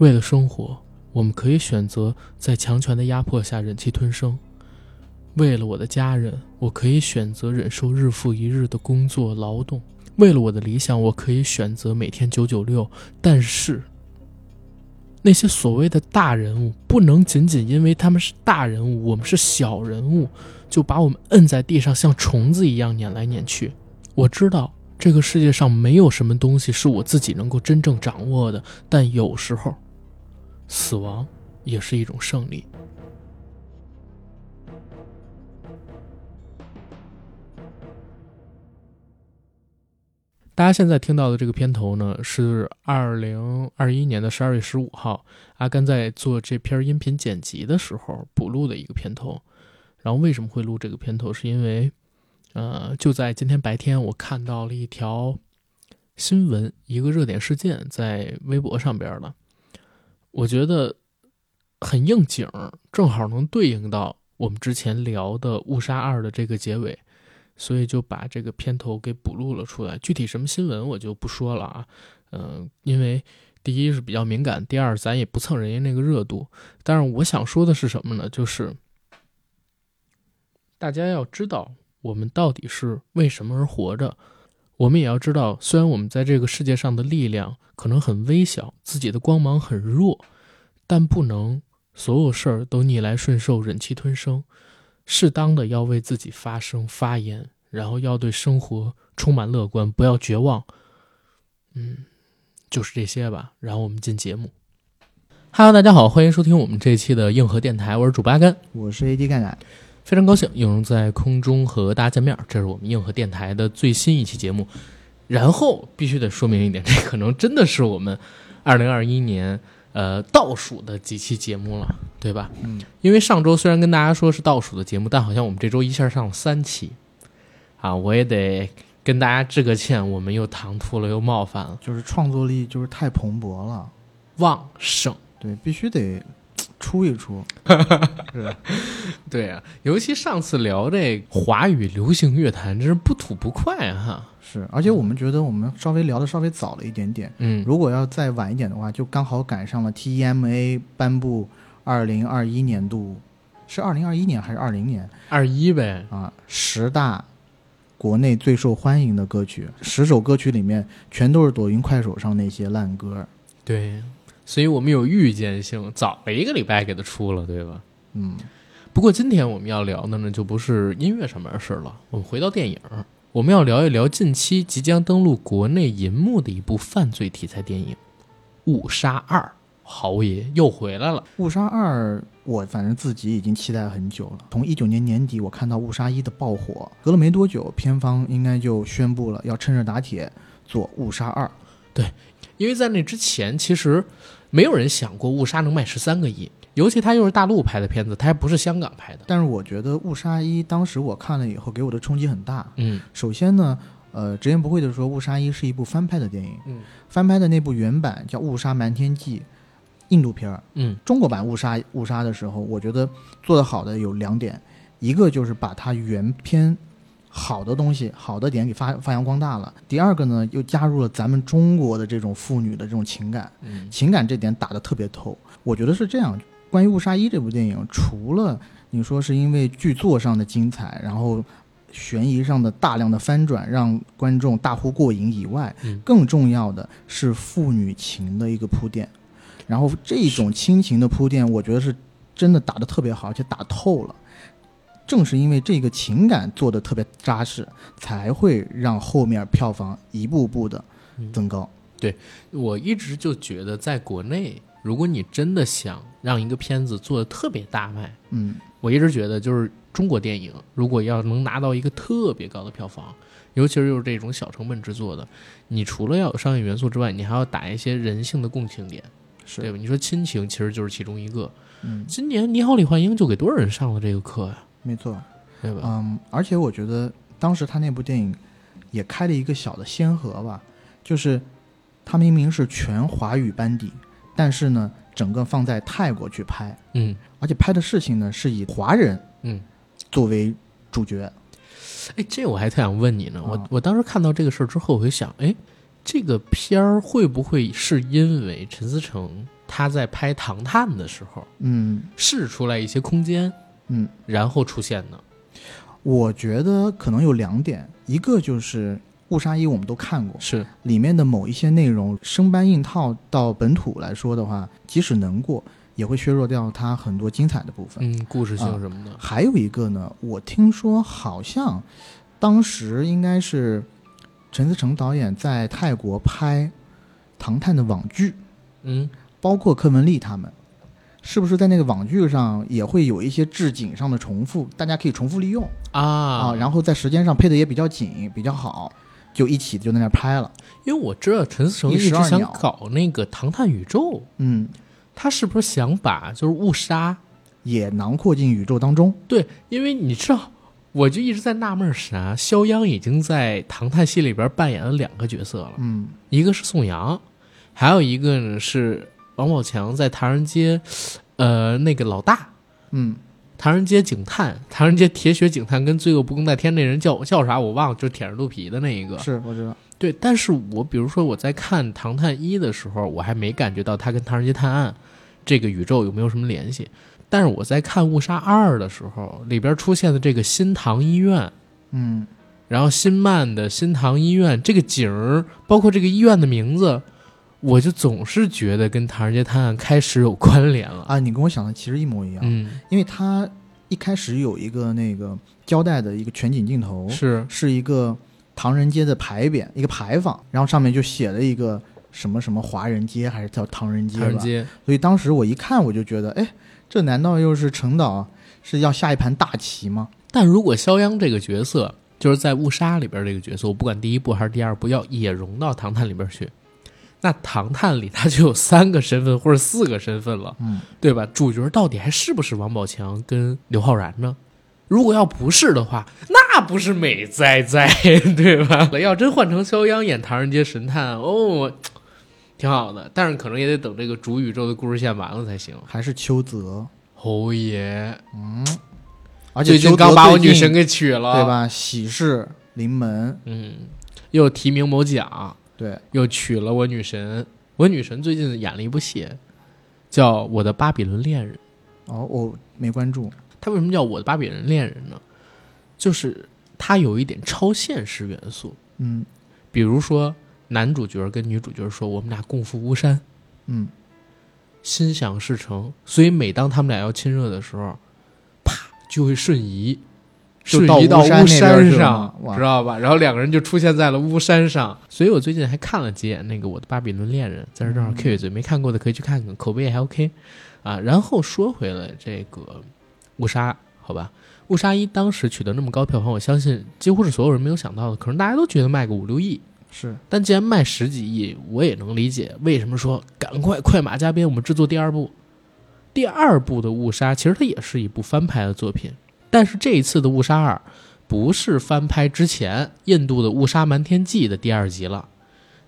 为了生活，我们可以选择在强权的压迫下忍气吞声；为了我的家人，我可以选择忍受日复一日的工作劳动；为了我的理想，我可以选择每天九九六。但是，那些所谓的大人物，不能仅仅因为他们是大人物，我们是小人物，就把我们摁在地上，像虫子一样撵来撵去。我知道。这个世界上没有什么东西是我自己能够真正掌握的，但有时候，死亡也是一种胜利。大家现在听到的这个片头呢，是二零二一年的十二月十五号，阿甘在做这篇音频剪辑的时候补录的一个片头。然后为什么会录这个片头？是因为。呃，就在今天白天，我看到了一条新闻，一个热点事件在微博上边了。我觉得很应景，正好能对应到我们之前聊的《误杀二》的这个结尾，所以就把这个片头给补录了出来。具体什么新闻我就不说了啊，嗯，因为第一是比较敏感，第二咱也不蹭人家那个热度。但是我想说的是什么呢？就是大家要知道。我们到底是为什么而活着？我们也要知道，虽然我们在这个世界上的力量可能很微小，自己的光芒很弱，但不能所有事儿都逆来顺受、忍气吞声。适当的要为自己发声、发言，然后要对生活充满乐观，不要绝望。嗯，就是这些吧。然后我们进节目。Hello，大家好，欢迎收听我们这期的硬核电台，我是主八根，我是 AD 干干。非常高兴又能在空中和大家见面，这是我们硬核电台的最新一期节目。然后必须得说明一点，这可能真的是我们 二零二一年呃倒数的几期节目了，对吧？嗯。因为上周虽然跟大家说是倒数的节目，但好像我们这周一下上了三期啊！我也得跟大家致个歉，我们又唐突了，又冒犯了。就是创作力就是太蓬勃了，旺盛。对，必须得。出一出，是，对啊，尤其上次聊这华语流行乐坛，真是不吐不快哈。是，而且我们觉得我们稍微聊的稍微早了一点点，嗯，如果要再晚一点的话，就刚好赶上了 TEMA 颁布二零二一年度，是二零二一年还是二零年？二一呗。啊，十大国内最受欢迎的歌曲，十首歌曲里面全都是抖音、快手上那些烂歌。对。所以我们有预见性，早了一个礼拜给它出了，对吧？嗯。不过今天我们要聊的呢，就不是音乐上面的事了。我们回到电影，我们要聊一聊近期即将登陆国内银幕的一部犯罪题材电影《误杀二》。豪爷又回来了，《误杀二》，我反正自己已经期待很久了。从一九年年底，我看到《误杀一》的爆火，隔了没多久，片方应该就宣布了要趁热打铁做《误杀二》。对，因为在那之前，其实。没有人想过《误杀》能卖十三个亿，尤其它又是大陆拍的片子，它还不是香港拍的。但是我觉得《误杀一》当时我看了以后，给我的冲击很大。嗯，首先呢，呃，直言不讳的说，《误杀一》是一部翻拍的电影。嗯，翻拍的那部原版叫《误杀瞒天记》，印度片儿。嗯，中国版《误杀》《误杀》的时候，我觉得做得好的有两点，一个就是把它原片。好的东西，好的点给发发扬光大了。第二个呢，又加入了咱们中国的这种妇女的这种情感，情感这点打得特别透。我觉得是这样。关于《误杀一》这部电影，除了你说是因为剧作上的精彩，然后悬疑上的大量的翻转让观众大呼过瘾以外，更重要的是父女情的一个铺垫。然后这种亲情的铺垫，我觉得是真的打得特别好，而且打透了。正是因为这个情感做的特别扎实，才会让后面票房一步步的增高。对我一直就觉得，在国内，如果你真的想让一个片子做的特别大卖，嗯，我一直觉得就是中国电影，如果要能拿到一个特别高的票房，尤其是又是这种小成本制作的，你除了要有商业元素之外，你还要打一些人性的共情点，对吧？你说亲情其实就是其中一个。嗯，今年《你好，李焕英》就给多少人上了这个课呀？没错，对吧？嗯，而且我觉得当时他那部电影也开了一个小的先河吧，就是他明明是全华语班底，但是呢，整个放在泰国去拍，嗯，而且拍的事情呢是以华人，嗯，作为主角。哎，这我还特想问你呢，我我当时看到这个事儿之后，我就想，哎，这个片儿会不会是因为陈思诚他在拍《唐探》的时候嗯。试出来一些空间，嗯，然后出现的。我觉得可能有两点，一个就是《误杀一》我们都看过，是，里面的某一些内容生搬硬套到本土来说的话，即使能过，也会削弱掉它很多精彩的部分。嗯，故事性什么的。还有一个呢，我听说好像当时应该是陈思诚导演在泰国拍《唐探》的网剧，嗯，包括柯文丽他们，是不是在那个网剧上也会有一些置景上的重复？大家可以重复利用啊啊，然后在时间上配的也比较紧，比较好，就一起就在那儿拍了。因为我知道陈思诚一一直想搞那个《唐探宇宙》，嗯，他是不是想把就是误杀？也囊括进宇宙当中。对，因为你知道，我就一直在纳闷儿啥，肖央已经在《唐探》戏里边扮演了两个角色了，嗯一个是宋阳，还有一个呢是王宝强在唐人街，呃，那个老大。嗯唐人街警探，唐人街铁血警探跟罪恶不共戴天那人叫叫啥我忘了，就是舔着肚皮的那一个。是我知道。对，但是我比如说我在看《唐探一》的时候，我还没感觉到他跟《唐人街探案》这个宇宙有没有什么联系。但是我在看《误杀二》的时候，里边出现的这个新唐医院，嗯然后新漫的新唐医院这个景儿，包括这个医院的名字，我就总是觉得跟《唐人街探案》开始有关联了。啊，你跟我想的其实一模一样。嗯，因为他一开始有一个那个交代的一个全景镜头，是是一个唐人街的牌匾，一个牌坊，然后上面就写了一个什么什么华人街，还是叫唐人街吧。唐人街。所以当时我一看，我就觉得，哎，这难道又是陈导是要下一盘大棋吗？但如果肖央这个角色就是在《误杀》里边这个角色，我不管第一部还是第二部，要也融到《唐探》里边去，那《唐探》里他就有三个身份或者四个身份了，嗯，对吧？主角到底还是不是王宝强跟刘昊然呢？如果要不是的话，那不是美哉哉，对吧？要真换成肖央演《唐人街神探》，哦，挺好的，但是可能也得等这个主宇宙的故事线完了才行。还是邱泽，侯爷嗯而且最近刚把我女神给娶了，对？吧？喜事临门，嗯，又提名某奖，对，又娶了我女神。我女神最近演了一部戏，叫《我的巴比伦恋人》。哦，我没关注，她为什么叫我的巴比伦恋人呢？就是她有一点超现实元素，嗯比如说男主角跟女主角说我们俩共赴巫山，嗯，心想事成，所以每当他们俩要亲热的时候，啪就会瞬移，就到瞬移到巫巫山上知道吧？然后两个人就出现在了巫山上。所以我最近还看了几眼那个《我的巴比伦恋人》，在这正好嗯 Q 一嘴，没看过的可以去看看，口碑也还 OK 啊。然后说回了这个误杀，好吧，误杀一当时取得那么高票房，我相信几乎是所有人没有想到的，可能大家都觉得卖个五六亿。是，但既然卖十几亿，我也能理解为什么说赶快快马加鞭，我们制作第二部。第二部的《误杀》其实它也是一部翻拍的作品，但是这一次的《误杀二》不是翻拍之前印度的《误杀瞒天记》的第二集了，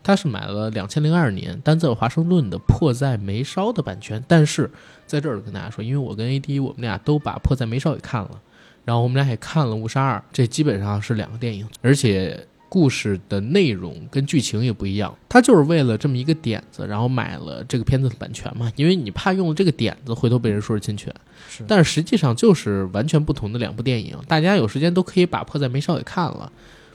他是买了两千零二年丹泽尔华盛顿的《迫在眉梢》的版权。但是在这儿跟大家说，因为我跟 AD 我们俩都把《迫在眉梢》给看了，然后我们俩也看了《误杀二》，这基本上是两个电影，而且。故事的内容跟剧情也不一样，他就是为了这么一个点子，然后买了这个片子的版权嘛，因为你怕用了这个点子，回头被人说是侵权。是但是实际上就是完全不同的两部电影，大家有时间都可以把《迫在眉梢》给看了。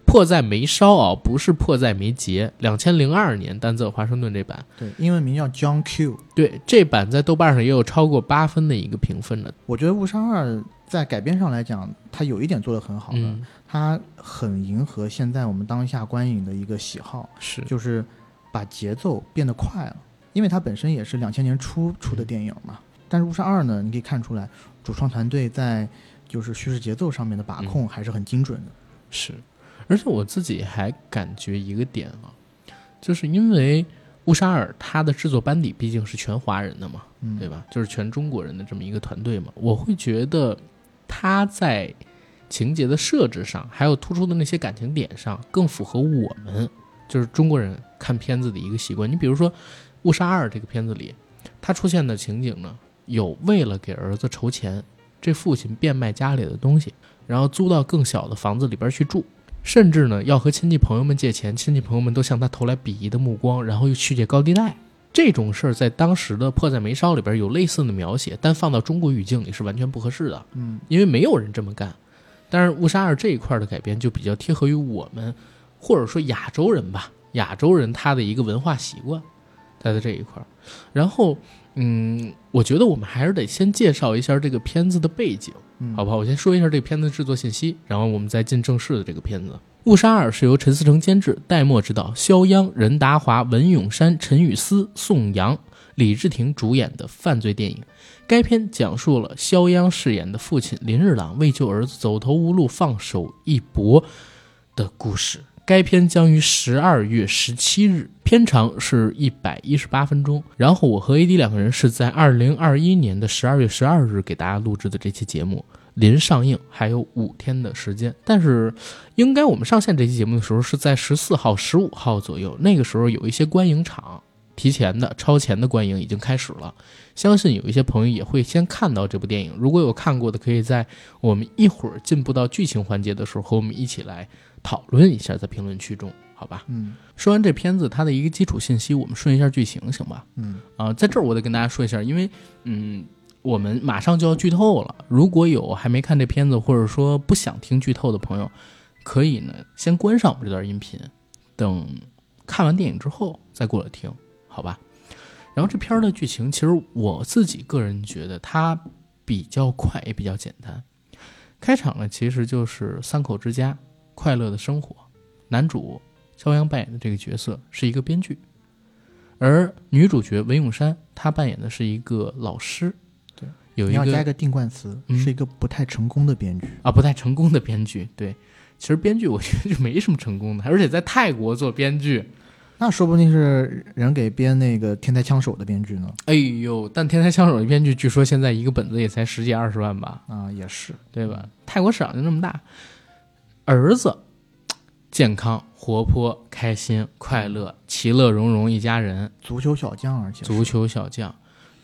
《迫在眉梢》啊，不是迫在眉睫，两千零二年丹泽尔华盛顿这版，对，英文名叫 John Q。对这版在豆瓣上也有超过八分的一个评分的。我觉得《误杀二》在改编上来讲，它有一点做得很好的，嗯，它很迎合现在我们当下观影的一个喜好，是就是把节奏变得快了。因为它本身也是两千年初出的电影嘛，但是《误杀二》呢，你可以看出来，主创团队在就是叙事节奏上面的把控还是很精准的。是，而且我自己还感觉一个点啊，就是因为乌沙尔他的制作班底毕竟是全华人的嘛，嗯，对吧？就是全中国人的这么一个团队嘛，我会觉得他在情节的设置上，还有突出的那些感情点上，更符合我们就是中国人看片子的一个习惯。你比如说《误杀二》这个片子里，它出现的情景呢，有为了给儿子筹钱，这父亲变卖家里的东西，然后租到更小的房子里边去住。甚至呢，要和亲戚朋友们借钱，亲戚朋友们都向他投来鄙夷的目光，然后又去借高利贷，这种事儿在当时的《迫在眉梢》里边有类似的描写，但放到中国语境里是完全不合适的，嗯因为没有人这么干。但是误杀二这一块的改编就比较贴合于我们，或者说亚洲人吧，亚洲人他的一个文化习惯，他在这一块儿。然后，嗯，我觉得我们还是得先介绍一下这个片子的背景。嗯，好不好？我先说一下这个片子的制作信息，然后我们再进正式的这个片子。《误杀二》是由陈思诚监制，戴墨执导，肖央、任达华、文咏珊、陈雨思、宋阳、李治廷主演的犯罪电影。该片讲述了肖央饰演的父亲林日朗为救儿子走投无路，放手一搏的故事。该片将于十二月十七日，片长是一百一十八分钟。然后我和 AD 两个人是在二零二一年的十二月十二日给大家录制的这期节目，临上映还有五天的时间。但是，应该我们上线这期节目的时候是在十四号、十五号左右，那个时候有一些观影场提前的、超前的观影已经开始了。相信有一些朋友也会先看到这部电影。如果有看过的，可以在我们一会儿进步到剧情环节的时候，和我们一起来讨论一下，在评论区中，好吧？嗯说完这片子它的一个基础信息，我们顺一下剧情，行吧？嗯啊、在这儿我得跟大家说一下，因为嗯，我们马上就要剧透了。如果有还没看这片子，或者说不想听剧透的朋友，可以呢先关上我们这段音频，等看完电影之后再过来听，好吧？然后这片儿的剧情，其实我自己个人觉得它比较快，也比较简单。开场呢，其实就是三口之家快乐的生活。男主肖央扮演的这个角色是一个编剧，而女主角文咏珊她扮演的是一个老师。对，有一个你要加一个定冠词，嗯是一个不太成功的编剧。啊不太成功的编剧。对，其实编剧我觉得就没什么成功的，而且在泰国做编剧，那说不定是人给编那个《天才枪手》的编剧呢。哎呦！但《天才枪手》的编剧据说现在一个本子也才十几二十万吧，啊，也是。对吧？泰国市场就那么大，儿子健康、活泼、开心、快乐、其乐融融一家人，足球小将，而且足球小将。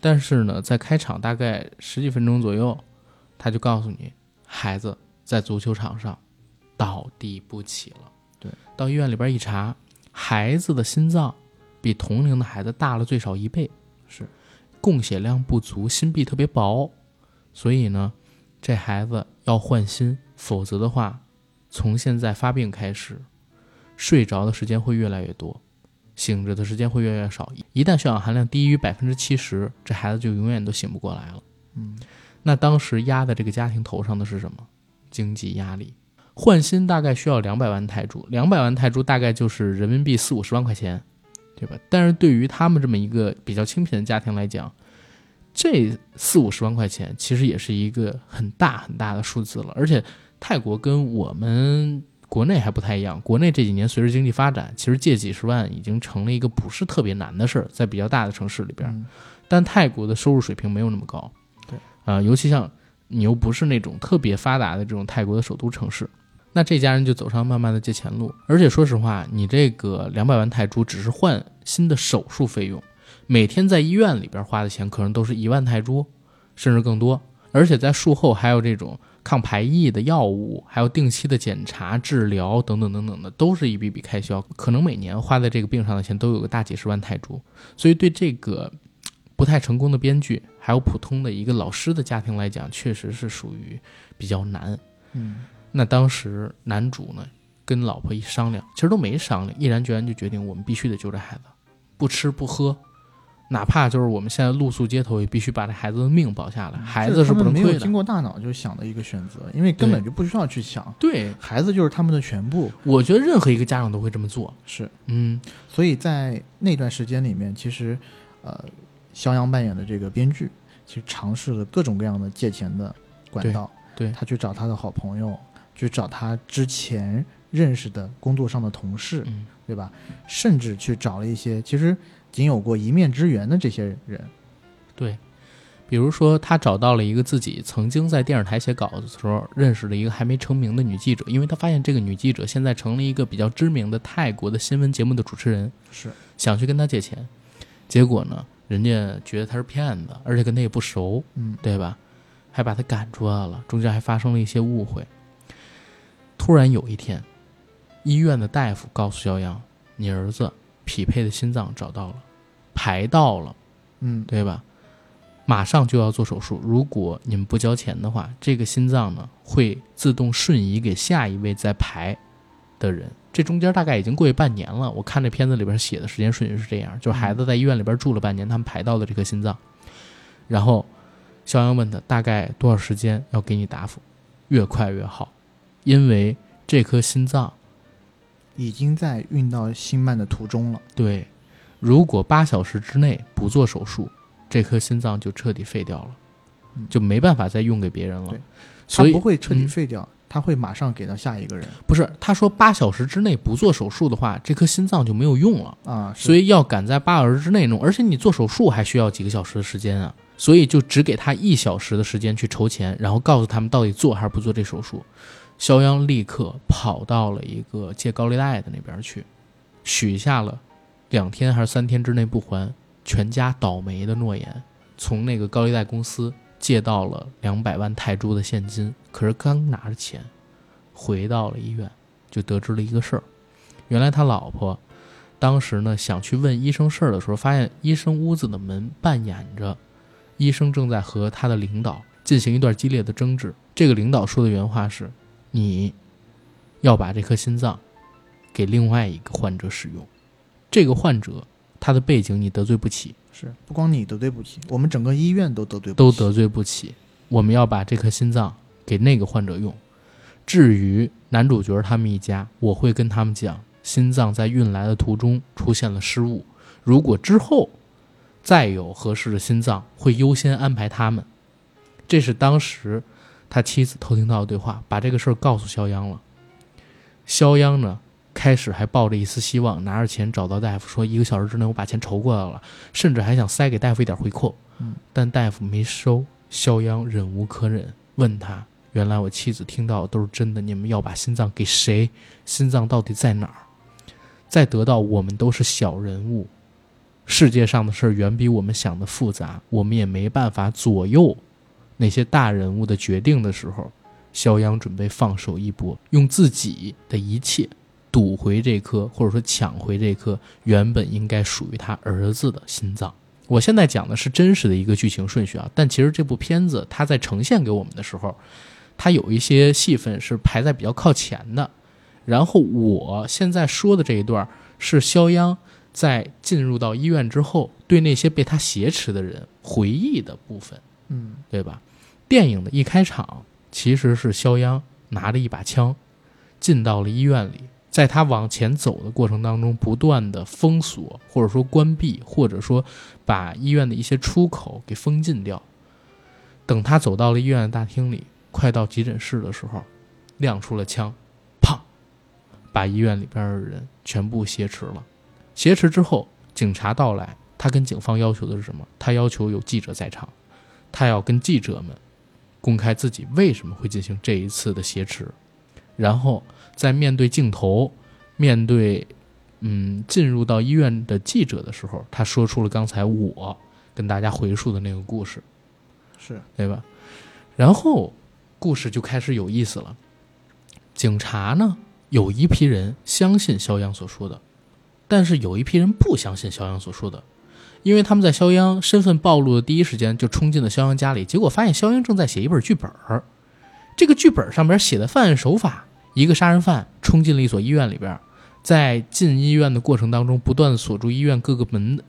但是呢，在开场大概十几分钟左右，他就告诉你，孩子在足球场上倒地不起了。对，到医院里边一查，孩子的心脏比同龄的孩子大了最少一倍，是供血量不足，心壁特别薄，所以呢，这孩子要换心，否则的话，从现在发病开始，睡着的时间会越来越多，醒着的时间会越来越少。一旦血氧含量低于百分之七十，这孩子就永远都醒不过来了。嗯，那当时压在这个家庭头上的是什么？经济压力。换新大概需要两百万泰铢，两百万泰铢大概就是人民币四五十万块钱，对吧？但是对于他们这么一个比较清贫的家庭来讲，这四五十万块钱其实也是一个很大很大的数字了。而且泰国跟我们国内还不太一样，国内这几年随着经济发展，其实借几十万已经成了一个不是特别难的事儿，在比较大的城市里边。嗯但泰国的收入水平没有那么高，对，啊、尤其像你又不是那种特别发达的这种泰国的首都城市，那这家人就走上慢慢的借钱路。而且说实话，你这个两百万泰铢只是换新的手术费用，每天在医院里边花的钱可能都是一万泰铢，甚至更多。而且在术后还有这种抗排异的药物，还有定期的检查、治疗等等等等的，都是一笔笔开销，可能每年花在这个病上的钱都有个大几十万泰铢。所以对这个不太成功的编剧，还有普通的一个老师的家庭来讲，确实是属于比较难。嗯那当时男主呢，跟老婆一商量，其实都没商量，毅然决然就决定，我们必须得救这孩子，不吃不喝，哪怕就是我们现在露宿街头，也必须把这孩子的命保下来，孩子是不能没有经过大脑就想的一个选择，因为根本就不需要去想，对，孩子就是他们的全部。我觉得任何一个家长都会这么做。是，嗯，所以在那段时间里面，其实，呃，肖央扮演的这个编剧，其实尝试了各种各样的借钱的管道。对对他去找他的好朋友，去找他之前认识的工作上的同事，嗯对吧？甚至去找了一些其实仅有过一面之缘的这些人。对，比如说他找到了一个自己曾经在电视台写稿子的时候认识的一个还没成名的女记者，因为他发现这个女记者现在成了一个比较知名的泰国的新闻节目的主持人，是，想去跟他借钱，结果呢，人家觉得他是骗子，而且跟他也不熟，嗯，对吧？还把他赶出来了，中间还发生了一些误会。突然有一天，医院的大夫告诉肖央：“你儿子匹配的心脏找到了，排到了，嗯，对吧？马上就要做手术，如果你们不交钱的话，这个心脏呢会自动瞬移给下一位在排的人。这中间大概已经过去半年了。我看这片子里边写的时间顺序是这样：就是孩子在医院里边住了半年，他们排到了这颗心脏。然后肖央问他大概多少时间要给你答复，越快越好，因为这颗心脏已经在运到心脉的途中了。对，如果八小时之内不做手术，这颗心脏就彻底废掉了，嗯就没办法再用给别人了所以不会彻底嗯废掉，他会马上给到下一个人不是他说八小时之内不做手术的话，这颗心脏就没有用了，啊。所以要赶在八小时之内弄，而且你做手术还需要几个小时的时间啊，所以就只给他一小时的时间去筹钱，然后告诉他们到底做还是不做这手术。肖央立刻跑到了一个借高利贷的那边去，许下了两天还是三天之内不还，全家倒霉的诺言，从那个高利贷公司借到了两百万泰铢的现金，可是刚拿着钱，回到了医院，就得知了一个事儿，原来他老婆当时呢想去问医生事儿的时候，发现医生屋子的门半掩着，医生正在和他的领导进行一段激烈的争执。这个领导说的原话是：“你要把这颗心脏给另外一个患者使用，这个患者他的背景你得罪不起，是，不光你得罪不起，我们整个医院都得罪不起。都得罪不起。我们要把这颗心脏给那个患者用。至于男主角他们一家，我会跟他们讲，心脏在运来的途中出现了失误，如果之后再有合适的心脏，会优先安排他们。这是当时他妻子偷听到的对话，把这个事儿告诉肖央了。肖央呢，开始还抱着一丝希望，拿着钱找到大夫，说一个小时之内我把钱筹过来了，甚至还想塞给大夫一点回扣。嗯，但大夫没收。肖央忍无可忍，问他：“原来我妻子听到的都是真的，你们要把心脏给谁？心脏到底在哪儿？再得到，我们都是小人物，世界上的事儿远比我们想的复杂，我们也没办法左右那些大人物的决定的时候，肖央准备放手一搏，用自己的一切赌回这颗，或者说抢回这颗原本应该属于他儿子的心脏。我现在讲的是真实的一个剧情顺序啊，但其实这部片子它在呈现给我们的时候，它有一些戏份是排在比较靠前的。然后我现在说的这一段是肖央在进入到医院之后，对那些被他挟持的人回忆的部分。嗯，对吧？电影的一开场其实是肖央拿着一把枪进到了医院里，在他往前走的过程当中，不断的封锁或者说关闭，或者说把医院的一些出口给封禁掉。等他走到了医院的大厅里，快到急诊室的时候，亮出了枪，砰，把医院里边的人全部挟持了。挟持之后，警察到来，他跟警方要求的是什么？他要求有记者在场。他要跟记者们公开自己为什么会进行这一次的挟持，然后在面对镜头、面对嗯进入到医院的记者的时候，他说出了刚才我跟大家回述的那个故事，是对吧？然后故事就开始有意思了。警察呢，有一批人相信肖央所说的，但是有一批人不相信肖央所说的。因为他们在肖央身份暴露的第一时间就冲进了肖央家里，结果发现肖央正在写一本剧本儿。这个剧本上边写的犯案手法：一个杀人犯冲进了一所医院里边，在进医院的过程当中，不断的锁住医院各个门，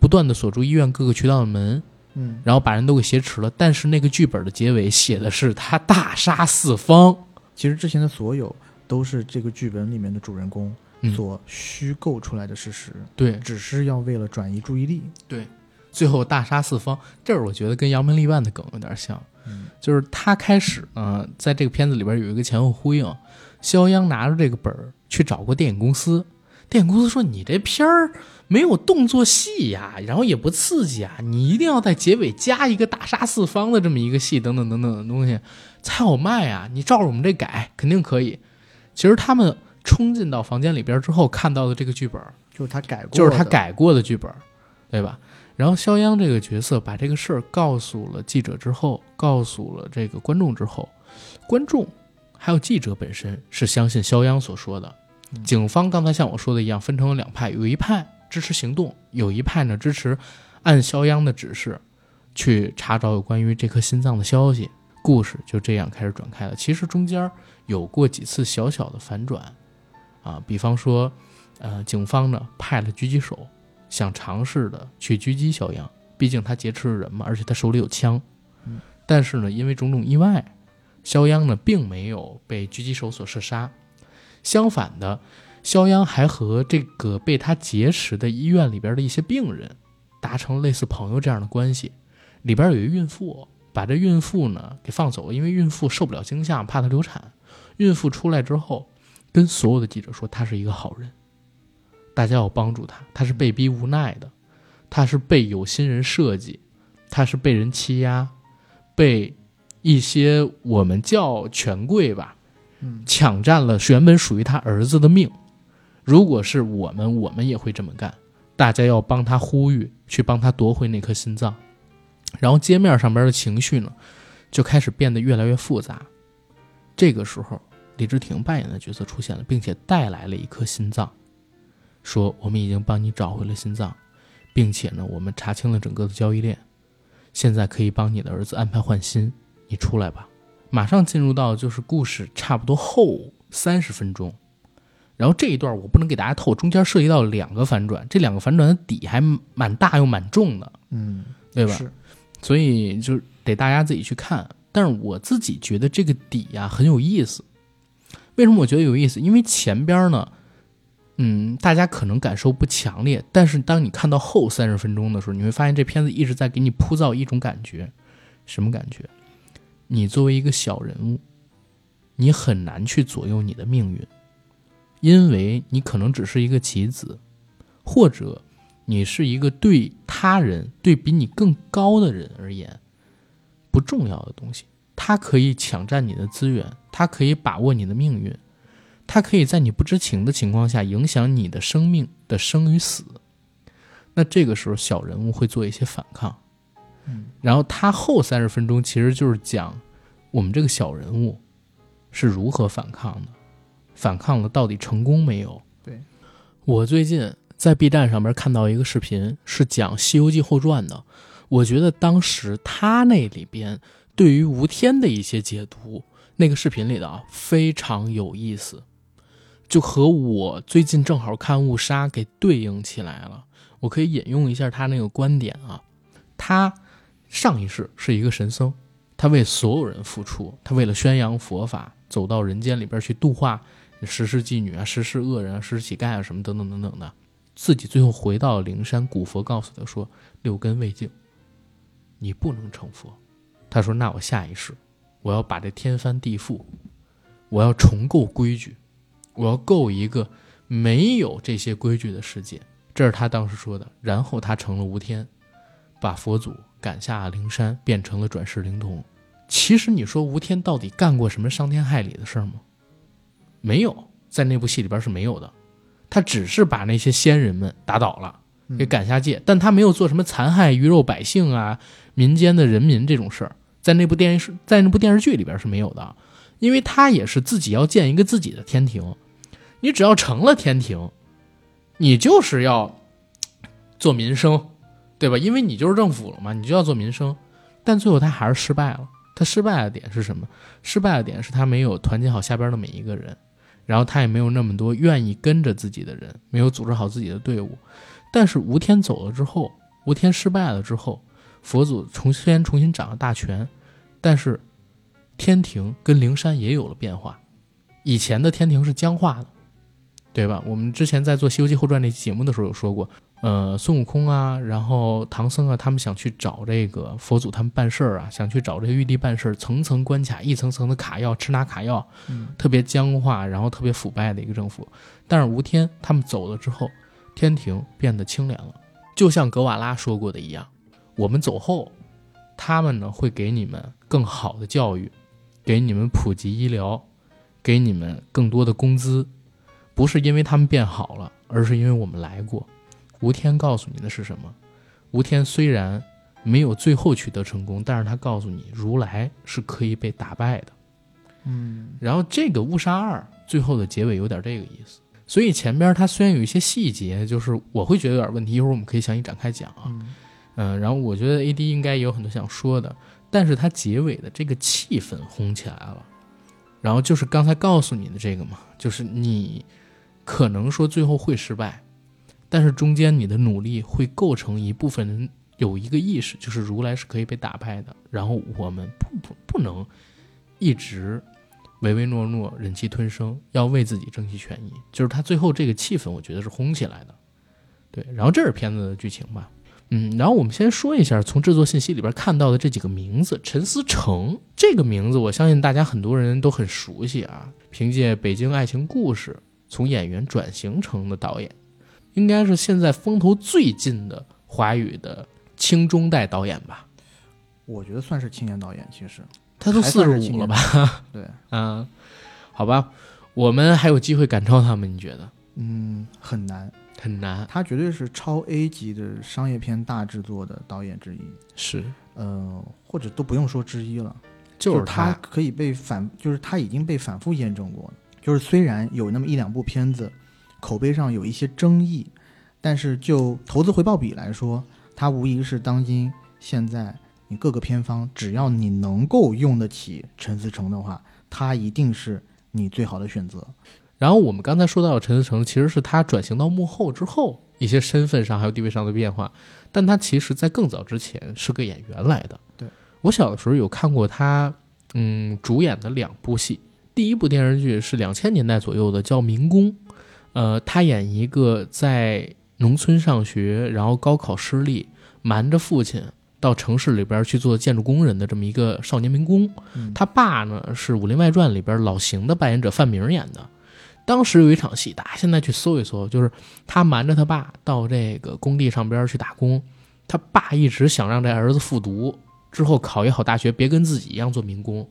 不断的锁住医院各个渠道的门，嗯，然后把人都给挟持了。但是那个剧本的结尾写的是他大杀四方。其实之前的所有都是这个剧本里面的主人公嗯所虚构出来的事实，对只是要为了转移注意力。对，最后大杀四方，这儿我觉得跟扬门立万的梗有点像。嗯，就是他开始呢，在这个片子里边有一个前后呼应。肖央拿着这个本儿去找过电影公司，电影公司说：“你这片儿没有动作戏呀，然后也不刺激啊，你一定要在结尾加一个大杀四方的这么一个戏，等等等等的东西才好卖啊！你照着我们这改，肯定可以。”其实他们冲进到房间里边之后看到的这个剧本，就是他改过，就是他。改过的剧本，对吧？然后肖央这个角色把这个事儿告诉了记者之后，告诉了这个观众之后，观众还有记者本身是相信肖央所说的。嗯警方刚才像我说的一样，分成了两派，有一派支持行动，有一派呢支持按肖央的指示去查找有关于这颗心脏的消息。故事就这样开始转开了。其实中间有过几次小小的反转，啊，比方说，呃，警方呢派了狙击手想尝试的去狙击肖央，毕竟他劫持了人嘛，而且他手里有枪。嗯，但是呢，因为种种意外，肖央呢并没有被狙击手所射杀，相反的，肖央还和这个被他劫持的医院里边的一些病人达成类似朋友这样的关系，里边有一孕妇。把这孕妇呢给放走了，因为孕妇受不了惊吓，怕她流产。孕妇出来之后，跟所有的记者说，他是一个好人，大家要帮助他，他是被逼无奈的，他是被有心人设计，他是被人欺压，被一些我们叫权贵吧，嗯，抢占了原本属于他儿子的命。如果是我们，我们也会这么干。大家要帮他呼吁，去帮他夺回那颗心脏。然后街面上边的情绪呢，就开始变得越来越复杂。这个时候，李治廷扮演的角色出现了，并且带来了一颗心脏，说：“我们已经帮你找回了心脏，并且呢，我们查清了整个的交易链，现在可以帮你的儿子安排换心。你出来吧。”马上进入到就是故事差不多后三十分钟，然后这一段我不能给大家透，中间涉及到两个反转，这两个反转的底还蛮大又蛮重的，嗯，对吧？是。所以就得大家自己去看，但是我自己觉得这个底呀很有意思。为什么我觉得有意思？因为前边呢，嗯，大家可能感受不强烈，但是当你看到后三十分钟的时候，你会发现这片子一直在给你铺造一种感觉，什么感觉？你作为一个小人物，你很难去左右你的命运，因为你可能只是一个棋子，或者。你是一个对他人、对比你更高的人而言不重要的东西，他可以抢占你的资源，他可以把握你的命运，他可以在你不知情的情况下影响你的生命的生与死。那这个时候，小人物会做一些反抗。嗯，然后他后三十分钟其实就是讲我们这个小人物是如何反抗的，反抗了到底成功没有？对我最近。在 B 站上面看到一个视频，是讲《西游记后传》的。我觉得当时他那里边对于吴天的一些解读，那个视频里的啊非常有意思，就和我最近正好看《误杀》给对应起来了。我可以引用一下他那个观点啊，他上一世是一个神僧，他为所有人付出，他为了宣扬佛法，走到人间里边去度化十世妓女啊、十世恶人啊、十世乞丐啊什么等等等等的。自己最后回到灵山，古佛告诉他说：“六根未净，你不能成佛。”他说：“那我下一世，我要把这天翻地覆，我要重构规矩，我要构一个没有这些规矩的世界。”这是他当时说的。然后他成了吴天，把佛祖赶下灵山，变成了转世灵童。其实你说吴天到底干过什么伤天害理的事吗？没有，在那部戏里边是没有的。他只是把那些仙人们打倒了，给赶下界，但他没有做什么残害鱼肉百姓啊、民间的人民这种事儿，在那部电视在那部电视剧里边是没有的，因为他也是自己要建一个自己的天庭，你只要成了天庭，你就是要做民生，对吧？因为你就是政府了嘛，你就要做民生，但最后他还是失败了。他失败的点是什么？失败的点是他没有团结好下边的每一个人。然后他也没有那么多愿意跟着自己的人，没有组织好自己的队伍。但是吴天走了之后，吴天失败了之后，佛祖重新重新掌了大权，但是天庭跟灵山也有了变化。以前的天庭是僵化的，对吧？我们之前在做《西游记后传》那期节目的时候有说过。呃，孙悟空啊，然后唐僧啊，他们想去找这个佛祖他们办事儿啊，想去找这个玉帝办事儿，层层关卡，一层层的卡要吃拿卡要，特别僵化，然后特别腐败的一个政府。但是吴天他们走了之后，天庭变得清廉了，就像格瓦拉说过的一样，我们走后，他们呢会给你们更好的教育，给你们普及医疗，给你们更多的工资，不是因为他们变好了，而是因为我们来过。吴天告诉你的是什么？吴天虽然没有最后取得成功，但是他告诉你，如来是可以被打败的。嗯，然后这个误杀二最后的结尾有点这个意思，所以前边它虽然有一些细节，就是我会觉得有点问题，一会儿我们可以详细展开讲啊。嗯嗯，然后我觉得 A D 应该也有很多想说的，但是它结尾的这个气氛烘起来了，然后就是刚才告诉你的这个嘛，就是你可能说最后会失败，但是中间你的努力会构成一部分人有一个意识，就是如来是可以被打败的，然后我们不不不能一直唯唯诺诺、忍气吞声，要为自己争取权益，就是他最后这个气氛，我觉得是烘起来的，对，然后这是片子的剧情吧。嗯，然后我们先说一下从制作信息里边看到的这几个名字。陈思诚这个名字，我相信大家很多人都很熟悉啊。凭借《北京爱情故事》从演员转型成的导演，应该是现在风头最近的华语的青中代导演吧？我觉得算是青年导演，其实他都还四十五了吧？对，嗯，好吧，我们还有机会赶超他们？你觉得嗯，很难。很难？他绝对是超 A 级的商业片大制作的导演之一，是，呃，或者都不用说之一了，就是他可以被反，就是他已经被反复验证过了。就是虽然有那么一两部片子口碑上有一些争议，但是就投资回报比来说，它无疑是当今现在你各个片方只要你能够用得起陈思诚的话，他一定是你最好的选择。然后我们刚才说到的陈思诚，其实是他转型到幕后之后一些身份上还有地位上的变化，但他其实在更早之前是个演员来的。对我小的时候有看过他，嗯，主演的两部戏，第一部电视剧是两千年代左右的，叫《民工》，呃，他演一个在农村上学，然后高考失利，瞒着父亲到城市里边去做建筑工人的这么一个少年民工。嗯他爸呢是《武林外传》里边老邢的扮演者范明演的。当时有一场戏，大家现在去搜一搜，就是他瞒着他爸到这个工地上边去打工，他爸一直想让这儿子复读，之后考一好大学，别跟自己一样做民工。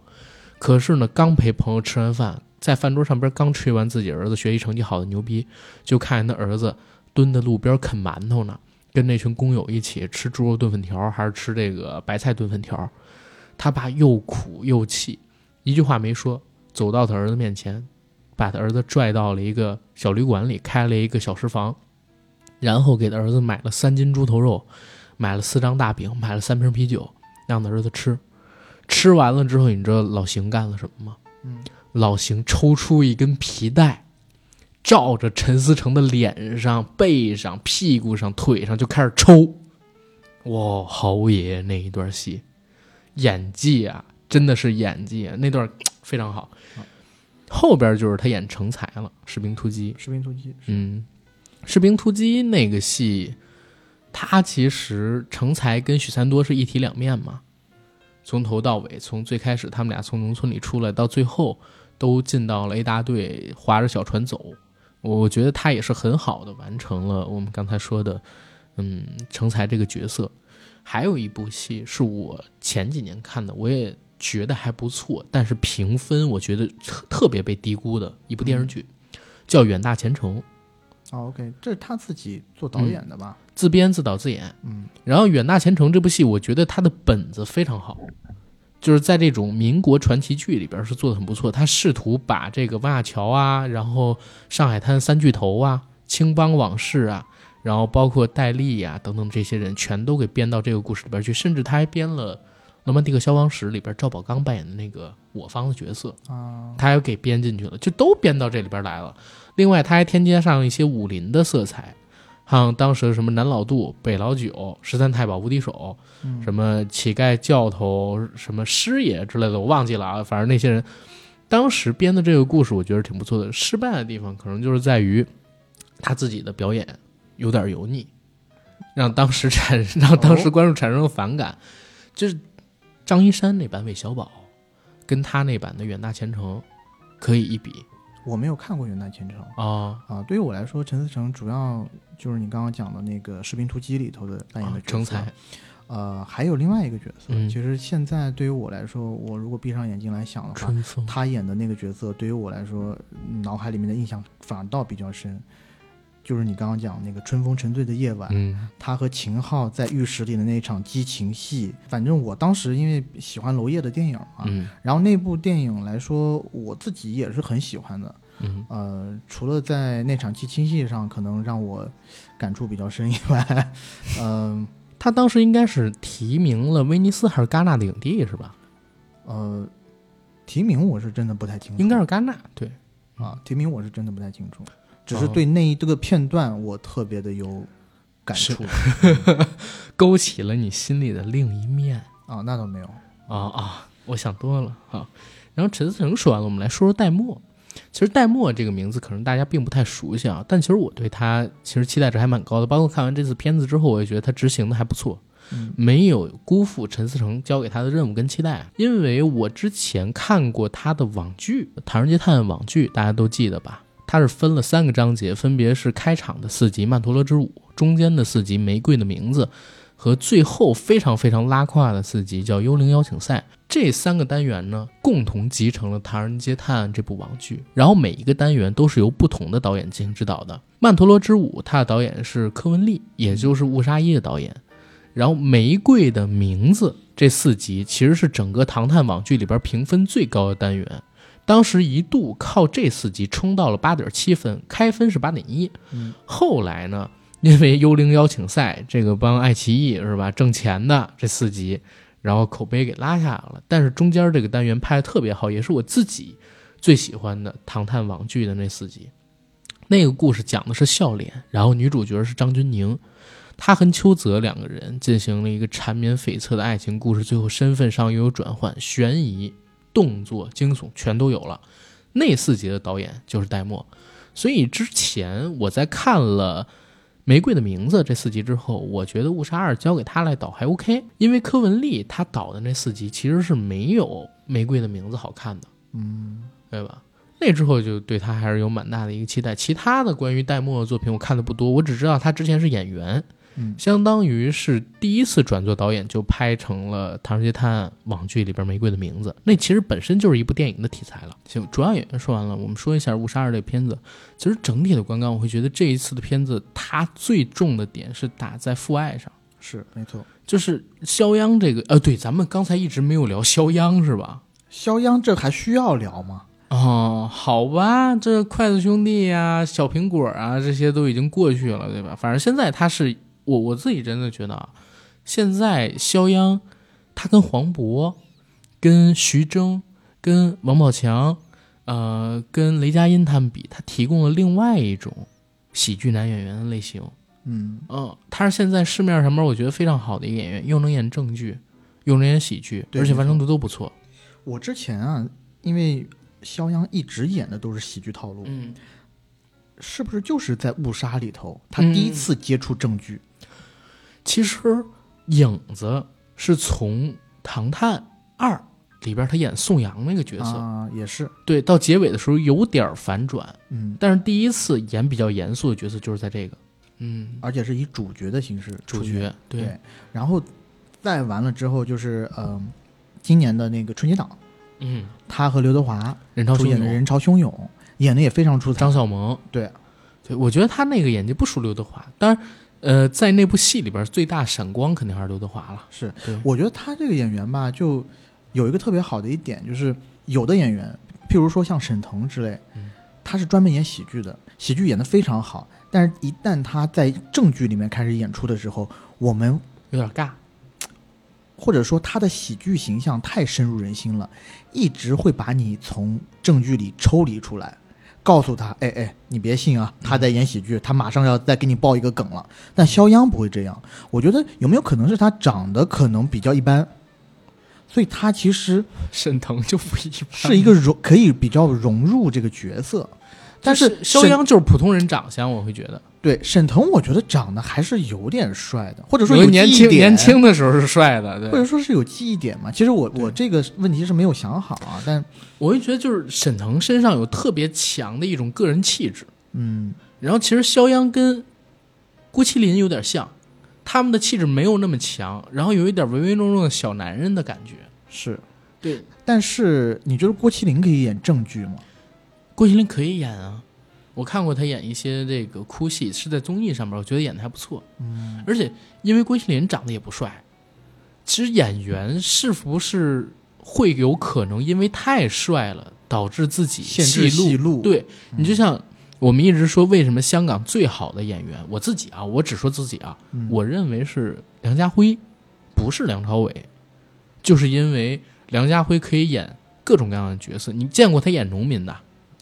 可是呢，刚陪朋友吃完饭，在饭桌上边刚吹完自己儿子学习成绩好的牛逼，就看见他儿子蹲在路边啃馒头呢，跟那群工友一起吃猪肉炖粉条，还是吃这个白菜炖粉条。他爸又苦又气，一句话没说，走到他儿子面前，把他儿子拽到了一个小旅馆里，开了一个小食房，然后给他儿子买了三斤猪头肉，买了四张大饼，买了三瓶啤酒，让他儿子吃。吃完了之后，你知道老邢干了什么吗？嗯，老邢抽出一根皮带，照着陈思诚的脸上、背上、屁股上、腿上就开始抽。哇，豪爷那一段戏，演技啊，真的是演技啊，那段非常好。后边就是他演成才了，《士兵突击》。士兵突击，嗯，《士兵突击》那个戏，他其实成才跟许三多是一体两面嘛，从头到尾，从最开始他们俩从农村里出来，到最后都进到了 A 大队，划着小船走。我觉得他也是很好的完成了我们刚才说的，嗯，成才这个角色。还有一部戏是我前几年看的，我也觉得还不错，但是评分我觉得特特别被低估的一部电视剧，叫《远大前程》，哦，OK，这是他自己做导演的吧？自编自导自演。嗯，然后《远大前程》这部戏，我觉得他的本子非常好，就是在这种民国传奇剧里边是做的很不错。他试图把这个汪亚乔啊，然后上海滩三巨头啊、青帮往事啊，然后包括戴笠呀、等等这些人，全都给编到这个故事里边去，甚至他还编了《罗曼蒂克消亡史》里边赵宝刚扮演的那个我方的角色。啊，他又给编进去了，就都编到这里边来了。另外，他还添加上一些武林的色彩，像当时的什么南老杜、北老九、十三太保无敌手，嗯什么乞丐教头、什么师爷之类的，我忘记了啊。反正那些人当时编的这个故事，我觉得挺不错的。失败的地方可能就是在于他自己的表演有点油腻，让当时产让当时观众产生了反感。就是张一山那版韦小宝，跟他那版的远大前程可以一比我没有看过《远大前程》啊。啊。对于我来说，陈思诚主要就是你刚刚讲的那个《士兵突击》里头的扮演的。成才，呃，还有另外一个角色，嗯其实现在对于我来说，我如果闭上眼睛来想的话，他演的那个角色对于我来说，脑海里面的印象反倒比较深，就是你刚刚讲那个春风沉醉的夜晚，嗯他和秦昊在浴室里的那场激情戏。反正我当时因为喜欢娄烨的电影嘛，嗯然后那部电影来说，我自己也是很喜欢的。嗯，呃，除了在那场激情戏上可能让我感触比较深以外，嗯、他当时应该是提名了威尼斯还是戛纳的影帝是吧？呃，提名我是真的不太清楚，应该是戛纳，对，啊，提名我是真的不太清楚，只哦是对那一这个片段我特别的有感是触 勾起了你心里的另一面啊，那倒没有，啊啊！我想多了啊。然后陈思诚说完了，我们来说说戴墨。其实戴墨这个名字可能大家并不太熟悉啊，但其实我对他其实期待值还蛮高的。包括看完这次片子之后，我也觉得他执行的还不错，嗯没有辜负陈思诚交给他的任务跟期待。因为我之前看过他的网剧《唐人街探案》网剧，大家都记得吧？它是分了三个章节，分别是开场的四集《曼陀罗之舞》，中间的四集《玫瑰的名字》，和最后非常非常拉胯的四集叫《幽灵邀请赛》。这三个单元呢，共同集成了《唐人街探案》这部网剧。然后每一个单元都是由不同的导演进行指导的。《曼陀罗之舞》它的导演是柯文利，也就是《误杀一》的导演。然后《玫瑰的名字》这四集其实是整个唐探网剧里边评分最高的单元，当时一度靠这四集冲到了八点七分，开分是八点一。嗯后来呢，因为《幽灵邀请赛》这个帮爱奇艺是吧挣钱的这四集，然后口碑给拉下来了。但是中间这个单元拍的特别好，也是我自己最喜欢的唐探网剧的那四集。那个故事讲的是笑脸，然后女主角是张钧甯，她和邱泽两个人进行了一个缠绵悱恻的爱情故事，最后身份上又有转换，悬疑、动作、惊悚全都有了。那四集的导演就是戴墨，所以之前我在看了《玫瑰的名字》这四集之后，我觉得《误杀二》交给他来导还 OK，因为柯文利他导的那四集其实是没有《玫瑰的名字》好看的，嗯对吧？那之后就对他还是有蛮大的一个期待。其他的关于戴墨的作品我看的不多，我只知道他之前是演员，嗯相当于是第一次转做导演就拍成了《唐人街探案》网剧里边《玫瑰的名字》，那其实本身就是一部电影的题材了。行，主要演员说完了，我们说一下《误杀二》这个片子。其实整体的观感，我会觉得这一次的片子它最重的点是打在父爱上，是没错。就是肖央这个，呃，对，咱们刚才一直没有聊肖央是吧？肖央这还需要聊吗？哦，好吧，这筷子兄弟呀、小苹果啊，这些都已经过去了，对吧？反正现在他是我我自己真的觉得啊，现在肖央他跟黄渤、跟徐峥、跟王宝强，呃，跟雷佳音他们比，他提供了另外一种喜剧男演员的类型。嗯嗯，他是现在市面上面我觉得非常好的一个演员，又能演正剧，又能演喜剧，而且完成度都不错。我之前啊，因为肖央一直演的都是喜剧套路，嗯，是不是就是在《误杀》里头，他嗯第一次接触正剧？其实影子是从《唐探二》里边他演宋阳那个角色，啊，也是，对，到结尾的时候有点反转，嗯，但是第一次演比较严肃的角色就是在这个，嗯，而且是以主角的形式主角对，对，然后再完了之后就是呃，今年的那个春节档，嗯，他和刘德华人潮汹涌，主演的《人潮汹涌》，演的也非常出彩。张小萌，对，对我觉得他那个演技不输刘德华，当然，呃，在那部戏里边最大闪光肯定还是刘德华了，是，我觉得他这个演员吧，就有一个特别好的一点，就是有的演员，譬如说像沈腾之类嗯，他是专门演喜剧的，喜剧演得非常好，但是一旦他在正剧里面开始演出的时候，我们有点尬，或者说他的喜剧形象太深入人心了，一直会把你从正剧里抽离出来，告诉他，哎哎，你别信啊，他在演喜剧，他马上要再给你爆一个梗了。但肖央不会这样，我觉得有没有可能是他长得可能比较一般，所以他其实 沈腾就不一般，是一个融可以比较融入这个角色。但是肖央就是普通人长相，我会觉得，对沈腾，我觉得长得还是有点帅的，或者说有年轻记忆点年轻的时候是帅的，对或，者说是有记忆点嘛。其实我我这个问题是没有想好啊，但我会觉得就是沈腾身上有特别强的一种个人气质，嗯，然后其实肖央跟郭麒麟有点像，他们的气质没有那么强，然后有一点唯唯诺诺的小男人的感觉。是。对，但是你觉得郭麒麟可以演正剧吗？郭麒麟可以演啊，我看过他演一些这个哭戏，是在综艺上面，我觉得演的还不错。嗯，而且因为郭麒麟长得也不帅，其实演员是不是会有可能因为太帅了，导致自己限制戏戏路，对你就像我们一直说，为什么香港最好的演员，我自己啊，我只说自己啊，嗯我认为是梁家辉，不是梁朝伟，就是因为梁家辉可以演各种各样的角色。你见过他演农民的，